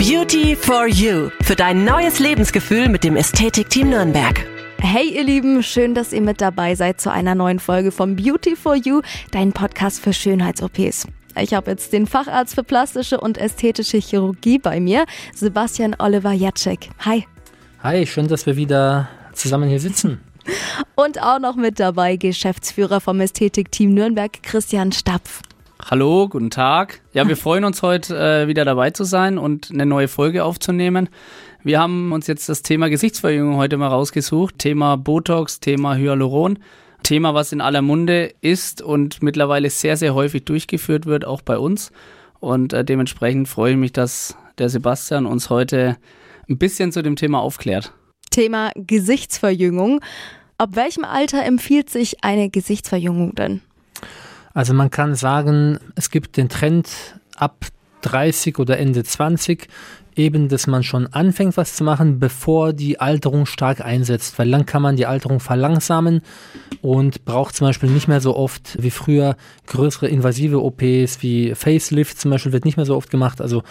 Beauty for You für dein neues Lebensgefühl mit dem Ästhetikteam Nürnberg. Hey ihr Lieben, schön, dass ihr mit dabei seid zu einer neuen Folge von Beauty for You, dein Podcast für Schönheits-OPs. Ich habe jetzt den Facharzt für plastische und ästhetische Chirurgie bei mir, Sebastian Oliver Jacek. Hi. Hi, schön, dass wir wieder zusammen hier sitzen. Und auch noch mit dabei Geschäftsführer vom Ästhetikteam Nürnberg, Christian Stapf. Hallo, guten Tag. Ja, wir freuen uns heute äh, wieder dabei zu sein und eine neue Folge aufzunehmen. Wir haben uns jetzt das Thema Gesichtsverjüngung heute mal rausgesucht. Thema Botox, Thema Hyaluron. Thema, was in aller Munde ist und mittlerweile sehr, sehr häufig durchgeführt wird, auch bei uns. Und äh, dementsprechend freue ich mich, dass der Sebastian uns heute ein bisschen zu dem Thema aufklärt. Thema Gesichtsverjüngung. Ab welchem Alter empfiehlt sich eine Gesichtsverjüngung denn? Also man kann sagen, es gibt den Trend ab 30 oder Ende 20 eben, dass man schon anfängt, was zu machen, bevor die Alterung stark einsetzt. Weil dann kann man die Alterung verlangsamen und braucht zum Beispiel nicht mehr so oft wie früher größere invasive OPs wie Facelift zum Beispiel wird nicht mehr so oft gemacht. Also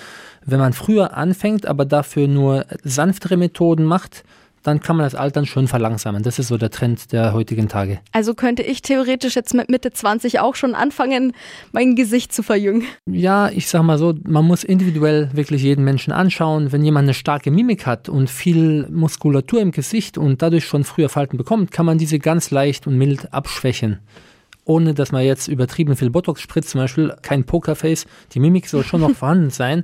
wenn man früher anfängt, aber dafür nur sanftere Methoden macht, dann kann man das Altern schon verlangsamen. Das ist so der Trend der heutigen Tage. Also könnte ich theoretisch jetzt mit Mitte 20 auch schon anfangen, mein Gesicht zu verjüngen? Ja, ich sag mal so, man muss individuell wirklich jeden Menschen anschauen. Wenn jemand eine starke Mimik hat und viel Muskulatur im Gesicht und dadurch schon früher Falten bekommt, kann man diese ganz leicht und mild abschwächen ohne dass man jetzt übertrieben viel Botox spritzt, zum Beispiel kein Pokerface. Die Mimik soll schon noch vorhanden sein,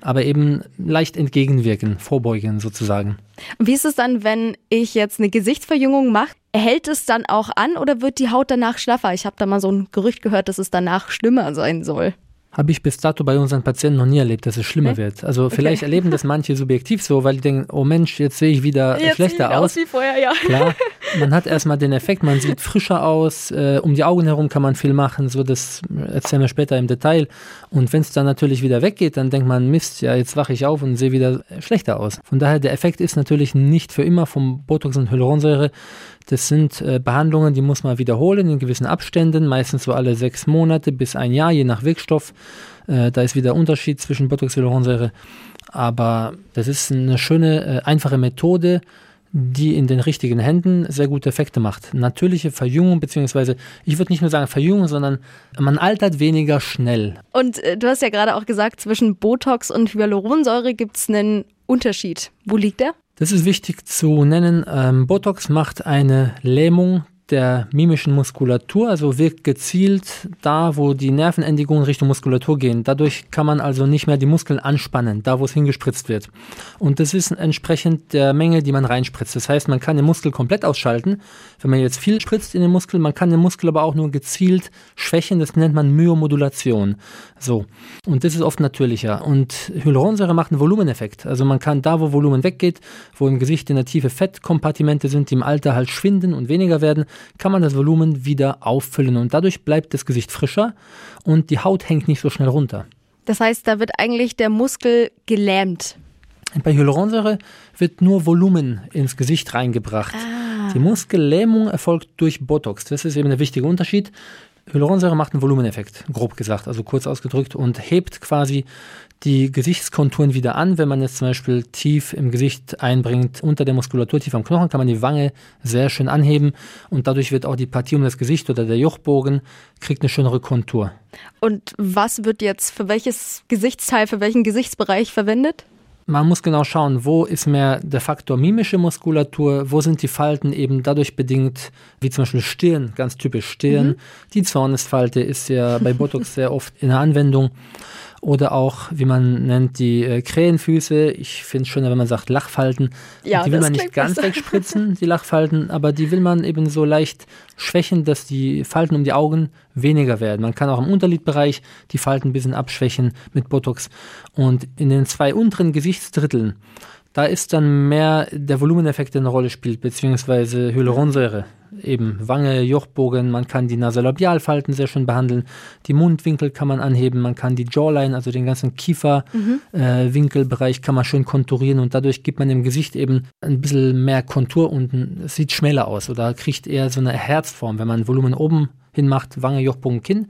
aber eben leicht entgegenwirken, vorbeugen sozusagen. Wie ist es dann, wenn ich jetzt eine Gesichtsverjüngung mache? Hält es dann auch an oder wird die Haut danach schlaffer? Ich habe da mal so ein Gerücht gehört, dass es danach schlimmer sein soll. Habe ich bis dato bei unseren Patienten noch nie erlebt, dass es schlimmer okay. wird. Also vielleicht okay. erleben das manche subjektiv so, weil die denken, oh Mensch, jetzt sehe ich wieder jetzt schlechter aus. aus. wie vorher, ja. Klar, man hat erstmal den Effekt, man sieht frischer aus, äh, um die Augen herum kann man viel machen, so das erzählen wir später im Detail. Und wenn es dann natürlich wieder weggeht, dann denkt man, Mist, ja, jetzt wache ich auf und sehe wieder schlechter aus. Von daher, der Effekt ist natürlich nicht für immer vom Botox und Hyaluronsäure das sind äh, Behandlungen, die muss man wiederholen in gewissen Abständen, meistens so alle sechs Monate bis ein Jahr, je nach Wirkstoff. Äh, da ist wieder Unterschied zwischen Botox und Hyaluronsäure. Aber das ist eine schöne, äh, einfache Methode, die in den richtigen Händen sehr gute Effekte macht. Natürliche Verjüngung, beziehungsweise ich würde nicht nur sagen Verjüngung, sondern man altert weniger schnell. Und äh, du hast ja gerade auch gesagt, zwischen Botox und Hyaluronsäure gibt es einen Unterschied. Wo liegt der? Das ist wichtig zu nennen. Ähm, Botox macht eine Lähmung der mimischen Muskulatur, also wirkt gezielt da, wo die Nervenendigungen Richtung Muskulatur gehen. Dadurch kann man also nicht mehr die Muskeln anspannen, da wo es hingespritzt wird. Und das ist entsprechend der Menge, die man reinspritzt. Das heißt, man kann den Muskel komplett ausschalten, wenn man jetzt viel spritzt in den Muskel. Man kann den Muskel aber auch nur gezielt schwächen. Das nennt man Myomodulation. So. Und das ist oft natürlicher. Und Hyaluronsäure macht einen Volumeneffekt. Also man kann da, wo Volumen weggeht, wo im Gesicht in der Tiefe Fettkompartimente sind, die im Alter halt schwinden und weniger werden, kann man das Volumen wieder auffüllen und dadurch bleibt das Gesicht frischer und die Haut hängt nicht so schnell runter. Das heißt, da wird eigentlich der Muskel gelähmt. Bei Hyaluronsäure wird nur Volumen ins Gesicht reingebracht. Ah. Die Muskellähmung erfolgt durch Botox. Das ist eben der wichtige Unterschied. Hyaluronsäure macht einen Volumeneffekt, grob gesagt, also kurz ausgedrückt, und hebt quasi die Gesichtskonturen wieder an. Wenn man jetzt zum Beispiel tief im Gesicht einbringt, unter der Muskulatur, tief am Knochen, kann man die Wange sehr schön anheben und dadurch wird auch die Partie um das Gesicht oder der Jochbogen kriegt eine schönere Kontur. Und was wird jetzt für welches Gesichtsteil, für welchen Gesichtsbereich verwendet? Man muss genau schauen, wo ist mehr der Faktor mimische Muskulatur, wo sind die Falten eben dadurch bedingt, wie zum Beispiel Stirn, ganz typisch Stirn. Mhm. Die Zornesfalte ist ja bei Botox sehr oft in der Anwendung oder auch, wie man nennt, die äh, Krähenfüße. Ich finde es schöner, wenn man sagt Lachfalten. Ja, die will man nicht ganz besser. wegspritzen, die Lachfalten, aber die will man eben so leicht schwächen, dass die Falten um die Augen weniger werden. Man kann auch im Unterlidbereich die Falten ein bisschen abschwächen mit Botox. Und in den zwei unteren Gesichtsdritteln, da ist dann mehr der Volumeneffekt, der eine Rolle spielt, beziehungsweise Hyaluronsäure. Eben Wange, Jochbogen, man kann die Nasolabialfalten sehr schön behandeln, die Mundwinkel kann man anheben, man kann die Jawline, also den ganzen Kieferwinkelbereich mhm. äh, kann man schön konturieren und dadurch gibt man dem Gesicht eben ein bisschen mehr Kontur und es sieht schmäler aus oder kriegt eher so eine Herzform. Wenn man Volumen oben hin macht, Wange, Jochbogen, Kinn,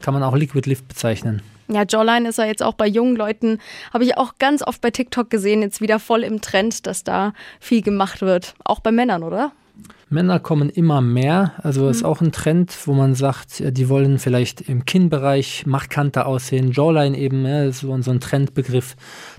kann man auch Liquid Lift bezeichnen. Ja, Jawline ist ja jetzt auch bei jungen Leuten, habe ich auch ganz oft bei TikTok gesehen, jetzt wieder voll im Trend, dass da viel gemacht wird. Auch bei Männern, oder? Männer kommen immer mehr. Also mhm. ist auch ein Trend, wo man sagt, die wollen vielleicht im Kinnbereich markanter aussehen. Jawline eben, ja, so, so ein Trendbegriff.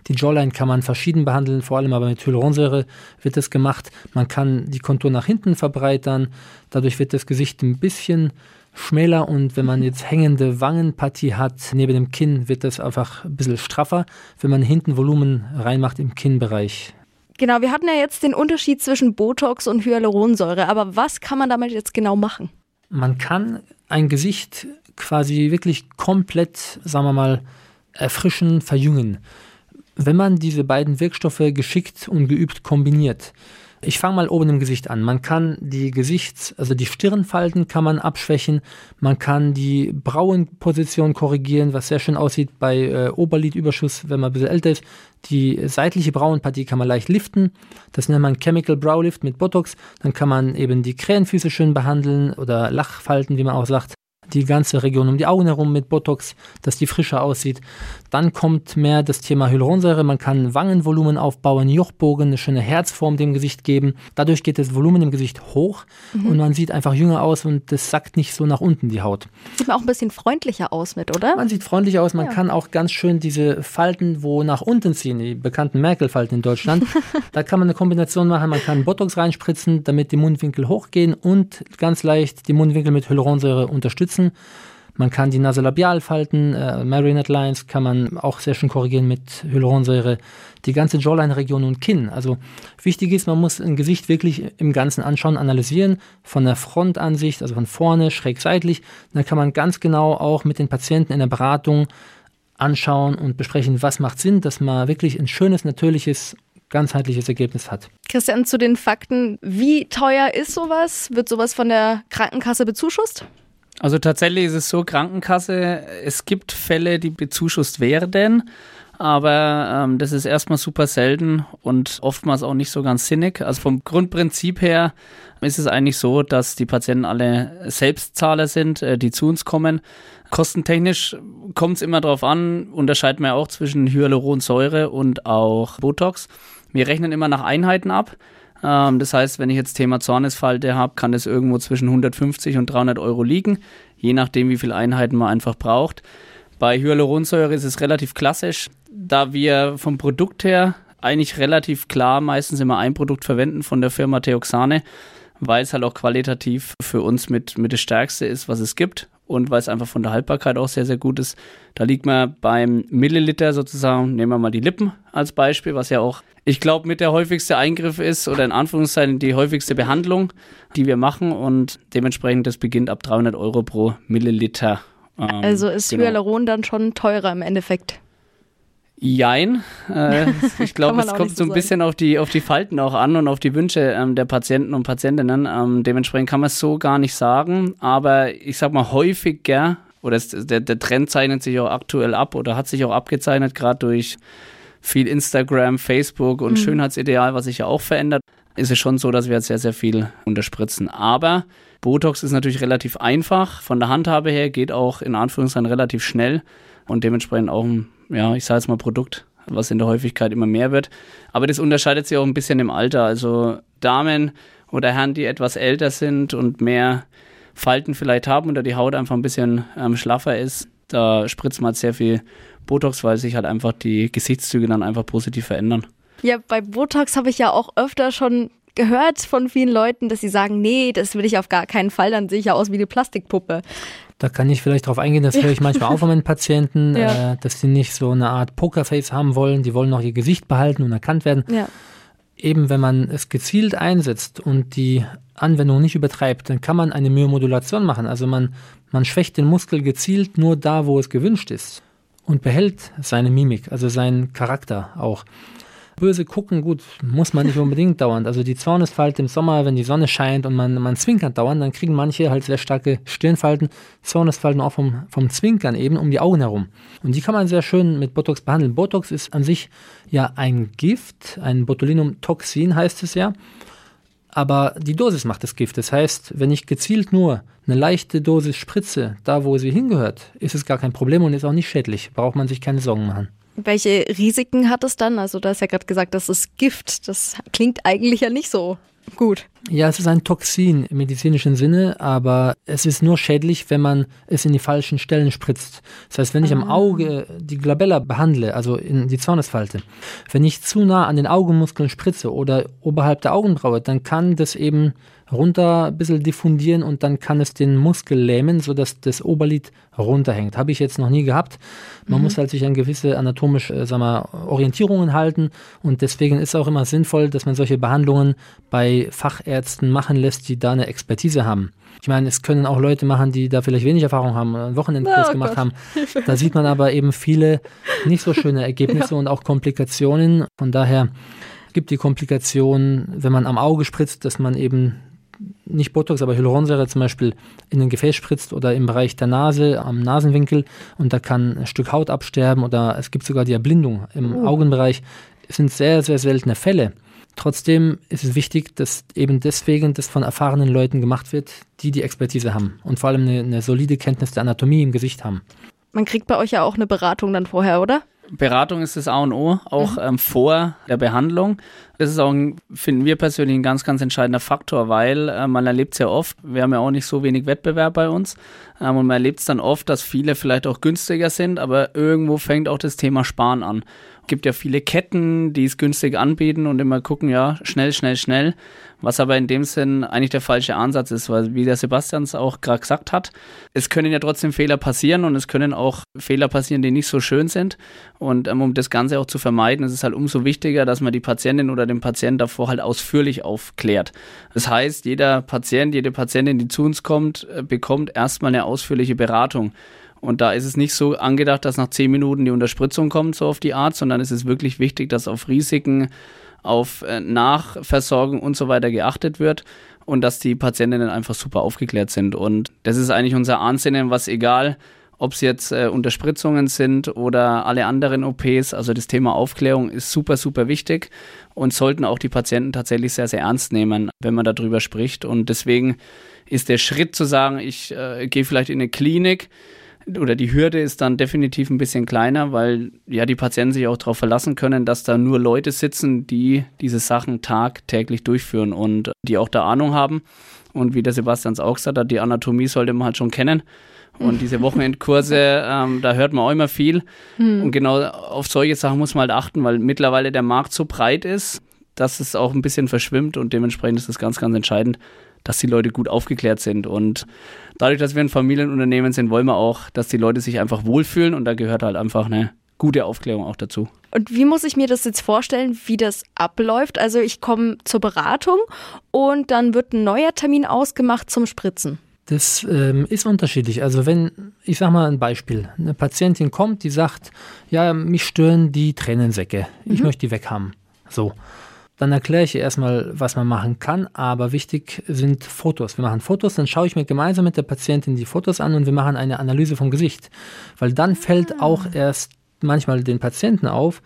Die Jawline kann man verschieden behandeln, vor allem aber mit Hyaluronsäure wird das gemacht. Man kann die Kontur nach hinten verbreitern. Dadurch wird das Gesicht ein bisschen schmäler und wenn man jetzt hängende Wangenpartie hat neben dem Kinn, wird das einfach ein bisschen straffer, wenn man hinten Volumen reinmacht im Kinnbereich. Genau, wir hatten ja jetzt den Unterschied zwischen Botox und Hyaluronsäure, aber was kann man damit jetzt genau machen? Man kann ein Gesicht quasi wirklich komplett, sagen wir mal, erfrischen, verjüngen. Wenn man diese beiden Wirkstoffe geschickt und geübt kombiniert, ich fange mal oben im Gesicht an. Man kann die Gesichts-, also die Stirnfalten kann man abschwächen. Man kann die Brauenposition korrigieren, was sehr schön aussieht bei äh, Oberlidüberschuss, wenn man ein bisschen älter ist. Die seitliche Brauenpartie kann man leicht liften. Das nennt man Chemical Brow Lift mit Botox. Dann kann man eben die Krähenfüße schön behandeln oder Lachfalten, wie man auch sagt die ganze Region um die Augen herum mit Botox, dass die frischer aussieht. Dann kommt mehr das Thema Hyaluronsäure. Man kann Wangenvolumen aufbauen, Jochbogen, eine schöne Herzform dem Gesicht geben. Dadurch geht das Volumen im Gesicht hoch mhm. und man sieht einfach jünger aus und das sackt nicht so nach unten die Haut. Sieht man auch ein bisschen freundlicher aus mit, oder? Man sieht freundlicher aus. Man ja. kann auch ganz schön diese Falten, wo nach unten ziehen, die bekannten Merkel-Falten in Deutschland. da kann man eine Kombination machen. Man kann Botox reinspritzen, damit die Mundwinkel hochgehen und ganz leicht die Mundwinkel mit Hyaluronsäure unterstützen setzen. Man kann die Nasolabialfalten, äh, Marionette Lines kann man auch sehr schön korrigieren mit Hyaluronsäure. Die ganze Jawline-Region und Kinn. Also wichtig ist, man muss ein Gesicht wirklich im Ganzen anschauen, analysieren, von der Frontansicht, also von vorne, schräg seitlich. Dann kann man ganz genau auch mit den Patienten in der Beratung anschauen und besprechen, was macht Sinn, dass man wirklich ein schönes, natürliches ganzheitliches Ergebnis hat. Christian, zu den Fakten, wie teuer ist sowas? Wird sowas von der Krankenkasse bezuschusst? Also tatsächlich ist es so, Krankenkasse, es gibt Fälle, die bezuschusst werden, aber ähm, das ist erstmal super selten und oftmals auch nicht so ganz sinnig. Also vom Grundprinzip her ist es eigentlich so, dass die Patienten alle Selbstzahler sind, äh, die zu uns kommen. Kostentechnisch kommt es immer darauf an, unterscheiden wir auch zwischen Hyaluronsäure und auch Botox. Wir rechnen immer nach Einheiten ab. Ähm, das heißt, wenn ich jetzt Thema Zornesfalte habe, kann das irgendwo zwischen 150 und 300 Euro liegen, je nachdem, wie viele Einheiten man einfach braucht. Bei Hyaluronsäure ist es relativ klassisch, da wir vom Produkt her eigentlich relativ klar meistens immer ein Produkt verwenden von der Firma Theoxane, weil es halt auch qualitativ für uns mit, mit das Stärkste ist, was es gibt und weil es einfach von der Haltbarkeit auch sehr, sehr gut ist. Da liegt man beim Milliliter sozusagen, nehmen wir mal die Lippen als Beispiel, was ja auch ich glaube, mit der häufigste Eingriff ist oder in Anführungszeichen die häufigste Behandlung, die wir machen und dementsprechend das beginnt ab 300 Euro pro Milliliter. Ähm, also ist genau. Hyaluron dann schon teurer im Endeffekt? Jein. Äh, ich glaube, es kommt so ein bisschen auf die, auf die Falten auch an und auf die Wünsche ähm, der Patienten und Patientinnen. Ähm, dementsprechend kann man es so gar nicht sagen. Aber ich sag mal, häufiger, oder es, der, der Trend zeichnet sich auch aktuell ab oder hat sich auch abgezeichnet, gerade durch viel Instagram, Facebook und mhm. Schönheitsideal, was sich ja auch verändert, ist es schon so, dass wir jetzt sehr, sehr viel unterspritzen. Aber Botox ist natürlich relativ einfach. Von der Handhabe her geht auch in Anführungszeichen relativ schnell und dementsprechend auch ein, ja, ich sage jetzt mal Produkt, was in der Häufigkeit immer mehr wird. Aber das unterscheidet sich auch ein bisschen im Alter. Also Damen oder Herren, die etwas älter sind und mehr Falten vielleicht haben oder die Haut einfach ein bisschen ähm, schlaffer ist, da spritzt man halt sehr viel Botox, weil sich halt einfach die Gesichtszüge dann einfach positiv verändern. Ja, bei Botox habe ich ja auch öfter schon gehört von vielen Leuten, dass sie sagen, nee, das will ich auf gar keinen Fall, dann sehe ich ja aus wie eine Plastikpuppe. Da kann ich vielleicht darauf eingehen, das höre ich manchmal auch von meinen Patienten, ja. äh, dass sie nicht so eine Art Pokerface haben wollen, die wollen auch ihr Gesicht behalten und erkannt werden. Ja. Eben wenn man es gezielt einsetzt und die Anwendung nicht übertreibt, dann kann man eine Myomodulation machen. Also man, man schwächt den Muskel gezielt nur da, wo es gewünscht ist und behält seine Mimik, also seinen Charakter auch. Böse gucken, gut, muss man nicht unbedingt dauernd. Also die Zornesfalte im Sommer, wenn die Sonne scheint und man, man zwinkert dauernd, dann kriegen manche halt sehr starke Stirnfalten, Zornesfalten auch vom, vom Zwinkern eben um die Augen herum. Und die kann man sehr schön mit Botox behandeln. Botox ist an sich ja ein Gift, ein Botulinumtoxin heißt es ja. aber die Dosis macht das Gift. Das heißt, wenn ich gezielt nur eine leichte Dosis spritze, da wo sie hingehört, ist es gar kein Problem und ist auch nicht schädlich. Braucht man sich keine Sorgen machen. Welche Risiken hat es dann? Also, da ist ja gerade gesagt, das ist Gift. Das klingt eigentlich ja nicht so gut. Ja, es ist ein Toxin im medizinischen Sinne, aber es ist nur schädlich, wenn man es in die falschen Stellen spritzt. Das heißt, wenn ich ah. am Auge die Glabella behandle, also in die Zornesfalte, wenn ich zu nah an den Augenmuskeln spritze oder oberhalb der Augenbraue, dann kann das eben runter ein bisschen diffundieren und dann kann es den Muskel lähmen, sodass das Oberlid runterhängt. Habe ich jetzt noch nie gehabt. Man mhm. muss halt sich an gewisse anatomische äh, sag mal, Orientierungen halten und deswegen ist es auch immer sinnvoll, dass man solche Behandlungen bei Fachärzten machen lässt, die da eine Expertise haben. Ich meine, es können auch Leute machen, die da vielleicht wenig Erfahrung haben, einen Wochenendkurs oh gemacht Gott. haben. Da sieht man aber eben viele nicht so schöne Ergebnisse ja. und auch Komplikationen. Von daher gibt die Komplikation, wenn man am Auge spritzt, dass man eben nicht Botox, aber Hyaluronsäure zum Beispiel in ein Gefäß spritzt oder im Bereich der Nase, am Nasenwinkel und da kann ein Stück Haut absterben oder es gibt sogar die Erblindung im oh. Augenbereich. Es sind sehr, sehr seltene Fälle. Trotzdem ist es wichtig, dass eben deswegen das von erfahrenen Leuten gemacht wird, die die Expertise haben und vor allem eine, eine solide Kenntnis der Anatomie im Gesicht haben. Man kriegt bei euch ja auch eine Beratung dann vorher, oder? Beratung ist das A und O, auch mhm. ähm, vor der Behandlung. Das ist auch, ein, finden wir persönlich, ein ganz, ganz entscheidender Faktor, weil äh, man erlebt es ja oft, wir haben ja auch nicht so wenig Wettbewerb bei uns ähm, und man erlebt es dann oft, dass viele vielleicht auch günstiger sind, aber irgendwo fängt auch das Thema Sparen an gibt ja viele Ketten, die es günstig anbieten und immer gucken, ja, schnell, schnell, schnell. Was aber in dem Sinn eigentlich der falsche Ansatz ist, weil wie der Sebastian es auch gerade gesagt hat, es können ja trotzdem Fehler passieren und es können auch Fehler passieren, die nicht so schön sind. Und ähm, um das Ganze auch zu vermeiden, ist es halt umso wichtiger, dass man die Patientin oder den Patienten davor halt ausführlich aufklärt. Das heißt, jeder Patient, jede Patientin, die zu uns kommt, äh, bekommt erstmal eine ausführliche Beratung. Und da ist es nicht so angedacht, dass nach zehn Minuten die Unterspritzung kommt, so auf die Art, sondern es ist wirklich wichtig, dass auf Risiken, auf äh, Nachversorgung und so weiter geachtet wird und dass die Patientinnen einfach super aufgeklärt sind. Und das ist eigentlich unser Ansinnen, was egal, ob es jetzt äh, Unterspritzungen sind oder alle anderen OPs, also das Thema Aufklärung ist super, super wichtig und sollten auch die Patienten tatsächlich sehr, sehr ernst nehmen, wenn man darüber spricht. Und deswegen ist der Schritt zu sagen, ich äh, gehe vielleicht in eine Klinik, oder die Hürde ist dann definitiv ein bisschen kleiner, weil ja die Patienten sich auch darauf verlassen können, dass da nur Leute sitzen, die diese Sachen tagtäglich durchführen und die auch da Ahnung haben. Und wie der Sebastian es auch gesagt hat, die Anatomie sollte man halt schon kennen. Und diese Wochenendkurse, ähm, da hört man auch immer viel. Hm. Und genau auf solche Sachen muss man halt achten, weil mittlerweile der Markt so breit ist, dass es auch ein bisschen verschwimmt und dementsprechend ist das ganz, ganz entscheidend, dass die Leute gut aufgeklärt sind. Und dadurch, dass wir ein Familienunternehmen sind, wollen wir auch, dass die Leute sich einfach wohlfühlen und da gehört halt einfach eine gute Aufklärung auch dazu. Und wie muss ich mir das jetzt vorstellen, wie das abläuft? Also ich komme zur Beratung und dann wird ein neuer Termin ausgemacht zum Spritzen. Das ähm, ist unterschiedlich. Also wenn, ich sage mal ein Beispiel, eine Patientin kommt, die sagt, ja, mich stören die Tränensäcke, ich mhm. möchte die weghaben. So. Dann erkläre ich erstmal, was man machen kann, aber wichtig sind Fotos. Wir machen Fotos, dann schaue ich mir gemeinsam mit der Patientin die Fotos an und wir machen eine Analyse vom Gesicht. Weil dann fällt ah. auch erst manchmal den Patienten auf,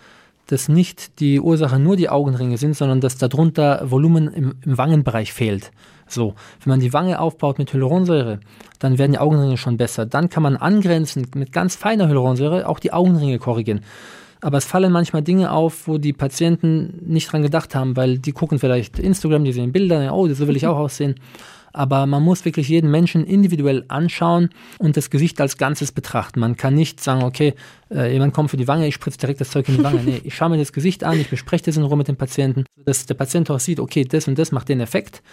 dass nicht die Ursache nur die Augenringe sind, sondern dass darunter Volumen im, im Wangenbereich fehlt. So, wenn man die Wange aufbaut mit Hyaluronsäure, dann werden die Augenringe schon besser. Dann kann man angrenzend mit ganz feiner Hyaluronsäure auch die Augenringe korrigieren aber es fallen manchmal Dinge auf, wo die Patienten nicht dran gedacht haben, weil die gucken vielleicht Instagram, die sehen Bilder, oh, so will ich auch aussehen. Aber man muss wirklich jeden Menschen individuell anschauen und das Gesicht als Ganzes betrachten. Man kann nicht sagen, okay, äh, jemand kommt für die Wange, ich spritze direkt das Zeug in die Wange. Nee, ich schaue mir das Gesicht an, ich bespreche das in Ruhe mit dem Patienten, dass der Patient auch sieht, okay, das und das macht den Effekt.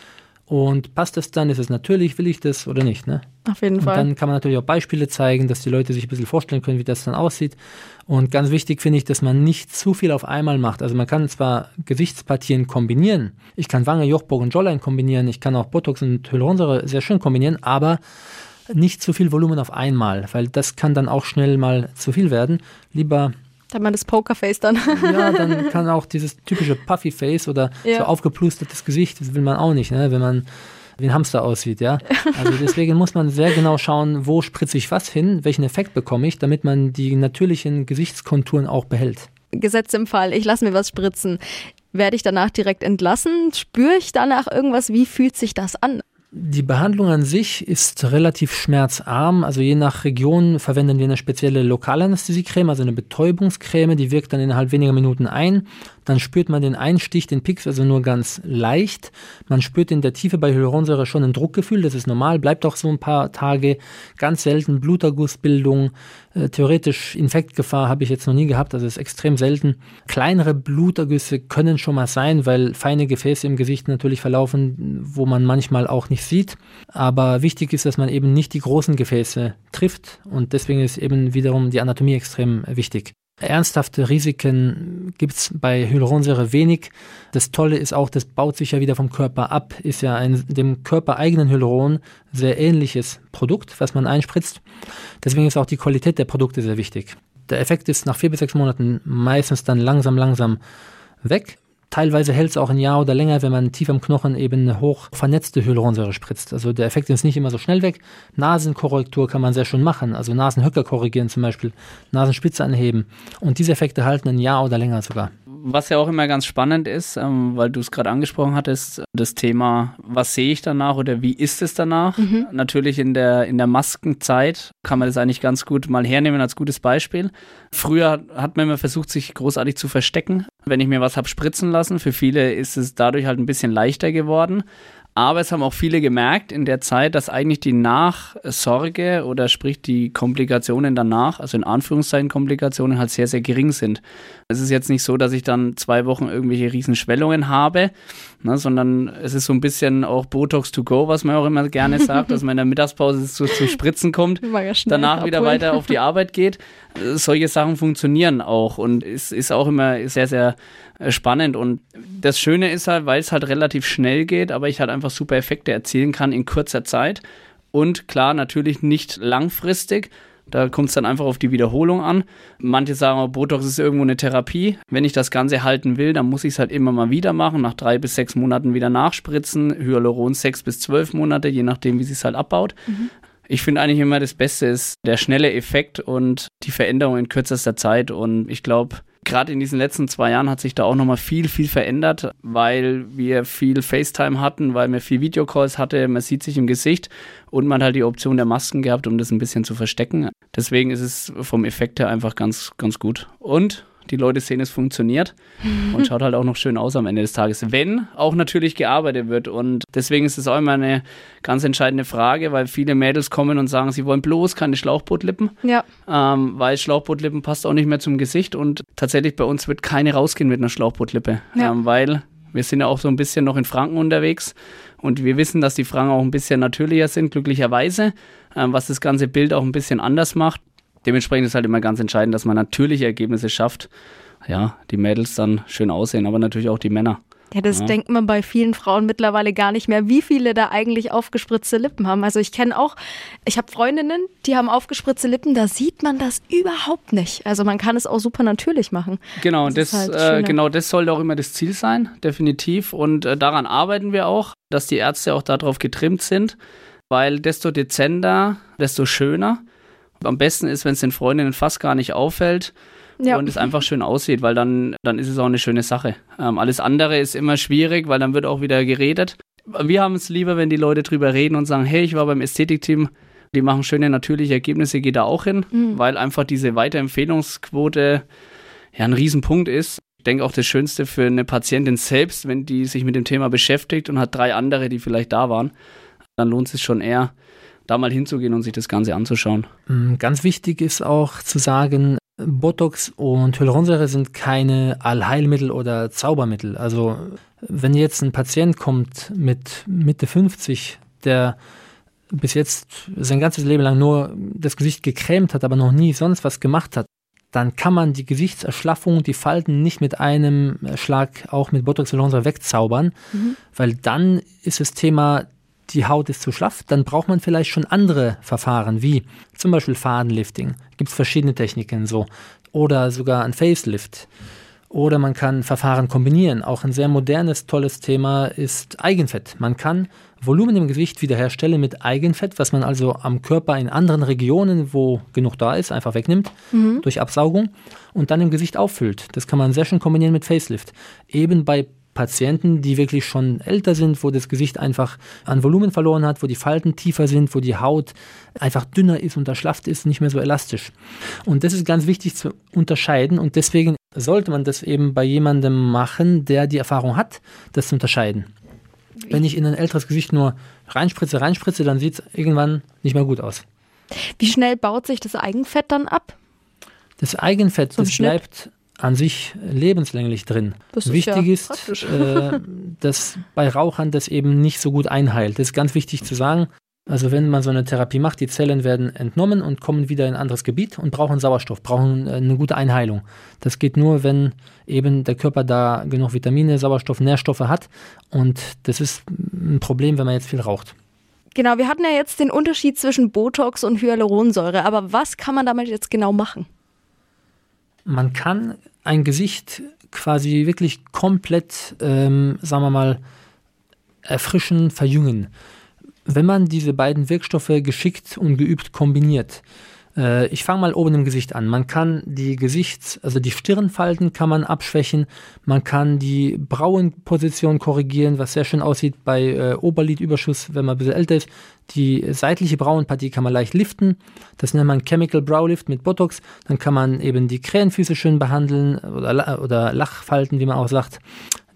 Und passt das dann? Ist es natürlich? Will ich das oder nicht? Ne? Auf jeden und Fall. Dann kann man natürlich auch Beispiele zeigen, dass die Leute sich ein bisschen vorstellen können, wie das dann aussieht. Und ganz wichtig finde ich, dass man nicht zu viel auf einmal macht. Also man kann zwar Gesichtspartien kombinieren. Ich kann Wange, Jochbogen und Jawline kombinieren. Ich kann auch Botox und Hyaluronsäure sehr schön kombinieren, aber nicht zu viel Volumen auf einmal, weil das kann dann auch schnell mal zu viel werden. Lieber dann man das Pokerface dann. ja, dann kann auch dieses typische Puffy-Face oder ja. so aufgeplustertes Gesicht, das will man auch nicht, ne? wenn man wie ein Hamster aussieht, ja. Also deswegen muss man sehr genau schauen, wo spritze ich was hin, welchen Effekt bekomme ich, damit man die natürlichen Gesichtskonturen auch behält. Gesetz im Fall, ich lasse mir was spritzen. Werde ich danach direkt entlassen? Spüre ich danach irgendwas? Wie fühlt sich das an? Die Behandlung an sich ist relativ schmerzarm. Also je nach Region verwenden wir eine spezielle Lokalanästhesiecreme, also eine Betäubungscreme, die wirkt dann innerhalb weniger Minuten ein. Dann spürt man den Einstich, den Pix, also nur ganz leicht. Man spürt in der Tiefe bei Hyaluronsäure schon ein Druckgefühl, das ist normal, bleibt auch so ein paar Tage. Ganz selten Blutergussbildung, äh, theoretisch Infektgefahr habe ich jetzt noch nie gehabt, also ist extrem selten. Kleinere Blutergüsse können schon mal sein, weil feine Gefäße im Gesicht natürlich verlaufen, wo man manchmal auch nicht sieht. Aber wichtig ist, dass man eben nicht die großen Gefäße trifft und deswegen ist eben wiederum die Anatomie extrem wichtig. Ernsthafte Risiken gibt es bei Hyaluronsäure wenig. Das Tolle ist auch, das baut sich ja wieder vom Körper ab, ist ja ein dem körpereigenen Hyaluron sehr ähnliches Produkt, was man einspritzt. Deswegen ist auch die Qualität der Produkte sehr wichtig. Der Effekt ist nach vier bis sechs Monaten meistens dann langsam, langsam weg. Teilweise hält es auch ein Jahr oder länger, wenn man tief am Knochen eben eine hoch vernetzte Hyaluronsäure spritzt. Also der Effekt ist nicht immer so schnell weg. Nasenkorrektur kann man sehr schön machen, also Nasenhöcker korrigieren zum Beispiel, Nasenspitze anheben. Und diese Effekte halten ein Jahr oder länger sogar was ja auch immer ganz spannend ist, ähm, weil du es gerade angesprochen hattest, das Thema, was sehe ich danach oder wie ist es danach? Mhm. Natürlich in der, in der Maskenzeit kann man das eigentlich ganz gut mal hernehmen als gutes Beispiel. Früher hat man immer versucht, sich großartig zu verstecken, wenn ich mir was habe spritzen lassen. Für viele ist es dadurch halt ein bisschen leichter geworden. Aber es haben auch viele gemerkt in der Zeit, dass eigentlich die Nachsorge oder sprich die Komplikationen danach, also in Anführungszeichen Komplikationen, halt sehr, sehr gering sind. Es ist jetzt nicht so, dass ich dann zwei Wochen irgendwelche Riesenschwellungen habe, ne, sondern es ist so ein bisschen auch Botox to go, was man auch immer gerne sagt, dass man in der Mittagspause zu, zu Spritzen kommt, danach abholen. wieder weiter auf die Arbeit geht. Solche Sachen funktionieren auch und es ist auch immer sehr, sehr äh, spannend. Und das Schöne ist halt, weil es halt relativ schnell geht, aber ich halt einfach super Effekte erzielen kann in kurzer Zeit. Und klar, natürlich nicht langfristig. Da kommt es dann einfach auf die Wiederholung an. Manche sagen, Botox ist irgendwo eine Therapie. Wenn ich das Ganze halten will, dann muss ich es halt immer mal wieder machen. Nach drei bis sechs Monaten wieder nachspritzen. Hyaluron sechs bis zwölf Monate, je nachdem, wie sich halt abbaut. Mhm. Ich finde eigentlich immer das Beste ist der schnelle Effekt und die Veränderung in kürzester Zeit. Und ich glaube, Gerade in diesen letzten zwei Jahren hat sich da auch nochmal viel, viel verändert, weil wir viel FaceTime hatten, weil man viel Videocalls hatte, man sieht sich im Gesicht und man hat die Option der Masken gehabt, um das ein bisschen zu verstecken. Deswegen ist es vom Effekt her einfach ganz, ganz gut. Und die Leute sehen, es funktioniert und schaut halt auch noch schön aus am Ende des Tages, wenn auch natürlich gearbeitet wird. Und deswegen ist es auch immer eine ganz entscheidende Frage, weil viele Mädels kommen und sagen, sie wollen bloß keine Schlauchbootlippen, ja. ähm, weil Schlauchbootlippen passt auch nicht mehr zum Gesicht und tatsächlich bei uns wird keine rausgehen mit einer Schlauchbootlippe, ja. ähm, weil wir sind ja auch so ein bisschen noch in Franken unterwegs und wir wissen, dass die Franken auch ein bisschen natürlicher sind, glücklicherweise, was das ganze Bild auch ein bisschen anders macht. Dementsprechend ist halt immer ganz entscheidend, dass man natürliche Ergebnisse schafft. Ja, die Mädels dann schön aussehen, aber natürlich auch die Männer. Ja, das ja. denkt man bei vielen Frauen mittlerweile gar nicht mehr, wie viele da eigentlich aufgespritzte Lippen haben. Also ich kenne auch, ich habe Freundinnen, die haben aufgespritzte Lippen, da sieht man das überhaupt nicht. Also man kann es auch super natürlich machen. Genau, das, das halt äh, genau das sollte auch immer das Ziel sein, definitiv. Und äh, daran arbeiten wir auch, dass die Ärzte auch darauf getrimmt sind, weil desto dezenter, desto schöner. Am besten ist, wenn es den Freundinnen fast gar nicht auffällt ja. und es einfach schön aussieht, weil dann, dann ist es auch eine schöne Sache. Ähm, alles andere ist immer schwierig, weil dann wird auch wieder geredet. Wir haben es lieber, wenn die Leute drüber reden und sagen, hey, ich war beim Ästhetikteam, die machen schöne natürliche Ergebnisse, geht da auch hin, mhm. weil einfach diese Weiterempfehlungsquote ja ein Riesenpunkt ist. Ich denke auch das Schönste für eine Patientin selbst, wenn die sich mit dem Thema beschäftigt und hat drei andere, die vielleicht da waren, dann lohnt es sich schon eher, da mal hinzugehen und sich das Ganze anzuschauen. Mm, ganz wichtig ist auch zu sagen, Botox und Hyaluronsäure sind keine Allheilmittel oder Zaubermittel. Also wenn jetzt ein Patient kommt mit Mitte 50, der bis jetzt sein ganzes Leben lang nur das Gesicht gecremt hat, aber noch nie sonst was gemacht hat, dann kann man die Gesichtserschlaffung, die Falten nicht mit einem Schlag auch mit Botox Hyaluronsäure wegzaubern, mhm. weil dann ist das Thema die Haut ist zu schlaff, dann braucht man vielleicht schon andere Verfahren, wie zum Beispiel Fadenlifting. Gibt es verschiedene Techniken so. Oder sogar ein Facelift. Oder man kann Verfahren kombinieren. Auch ein sehr modernes, tolles Thema ist Eigenfett. Man kann Volumen im Gesicht wiederherstellen mit Eigenfett, was man also am Körper in anderen Regionen, wo genug da ist, einfach wegnimmt mhm. durch Absaugung und dann im Gesicht auffüllt. Das kann man sehr schön kombinieren mit Facelift. Eben bei Patienten, die wirklich schon älter sind, wo das Gesicht einfach an Volumen verloren hat, wo die Falten tiefer sind, wo die Haut einfach dünner ist und erschlafft ist, nicht mehr so elastisch. Und das ist ganz wichtig zu unterscheiden und deswegen sollte man das eben bei jemandem machen, der die Erfahrung hat, das zu unterscheiden. Wenn ich in ein älteres Gesicht nur reinspritze, reinspritze, dann sieht es irgendwann nicht mehr gut aus. Wie schnell baut sich das Eigenfett dann ab? Das Eigenfett, das bleibt an sich lebenslänglich drin. Das wichtig ist, ist äh, dass bei Rauchern das eben nicht so gut einheilt. Das ist ganz wichtig zu sagen. Also wenn man so eine Therapie macht, die Zellen werden entnommen und kommen wieder in ein anderes Gebiet und brauchen Sauerstoff, brauchen äh, eine gute Einheilung. Das geht nur, wenn eben der Körper da genug Vitamine, Sauerstoff, Nährstoffe hat. Und das ist ein Problem, wenn man jetzt viel raucht. Genau, wir hatten ja jetzt den Unterschied zwischen Botox und Hyaluronsäure, aber was kann man damit jetzt genau machen? Man kann ein Gesicht quasi wirklich komplett, ähm, sagen wir mal, erfrischen, verjüngen. Wenn man diese beiden Wirkstoffe geschickt und geübt kombiniert, äh, ich fange mal oben im Gesicht an. Man kann die Gesichts-, also die Stirnfalten kann man abschwächen. Man kann die Brauenposition korrigieren, was sehr schön aussieht bei äh, Oberlidüberschuss, wenn man ein bisschen älter ist. Die seitliche Brauenpartie kann man leicht liften. Das nennt man Chemical Brow Lift mit Botox. Dann kann man eben die Krähenfüße schön behandeln oder, oder Lachfalten, wie man auch sagt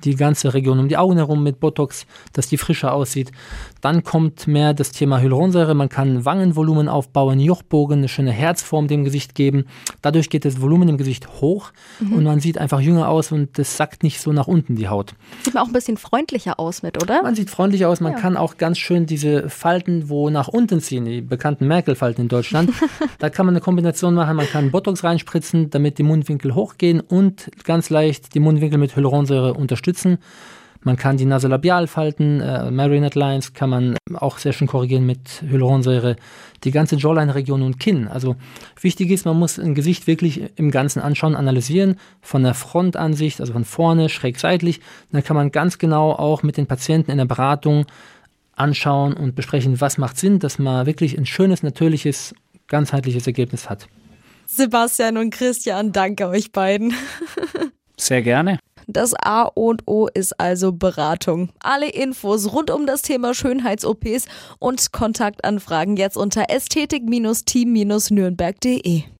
die ganze Region um die Augen herum mit Botox, dass die frischer aussieht. Dann kommt mehr das Thema Hyaluronsäure. Man kann Wangenvolumen aufbauen, Jochbogen, eine schöne Herzform dem Gesicht geben. Dadurch geht das Volumen im Gesicht hoch mhm. und man sieht einfach jünger aus und das sackt nicht so nach unten die Haut. Sieht man auch ein bisschen freundlicher aus mit, oder? Man sieht freundlicher aus. Man ja. kann auch ganz schön diese Falten, wo nach unten ziehen, die bekannten Merkel-Falten in Deutschland. da kann man eine Kombination machen. Man kann Botox reinspritzen, damit die Mundwinkel hochgehen und ganz leicht die Mundwinkel mit Hyaluronsäure unterstützen unterstützen. Man kann die Nasolabialfalten, äh, Marionette Lines, kann man auch sehr schön korrigieren mit Hyaluronsäure. Die ganze Jawline-Region und Kinn. Also wichtig ist, man muss ein Gesicht wirklich im Ganzen anschauen, analysieren, von der Frontansicht, also von vorne, schräg seitlich. Dann kann man ganz genau auch mit den Patienten in der Beratung anschauen und besprechen, was macht Sinn, dass man wirklich ein schönes, natürliches, ganzheitliches Ergebnis hat. Sebastian und Christian, danke euch beiden. Sehr gerne. Das A und O ist also Beratung. Alle Infos rund um das Thema Schönheits-OPs und Kontaktanfragen jetzt unter ästhetik-team-nürnberg.de.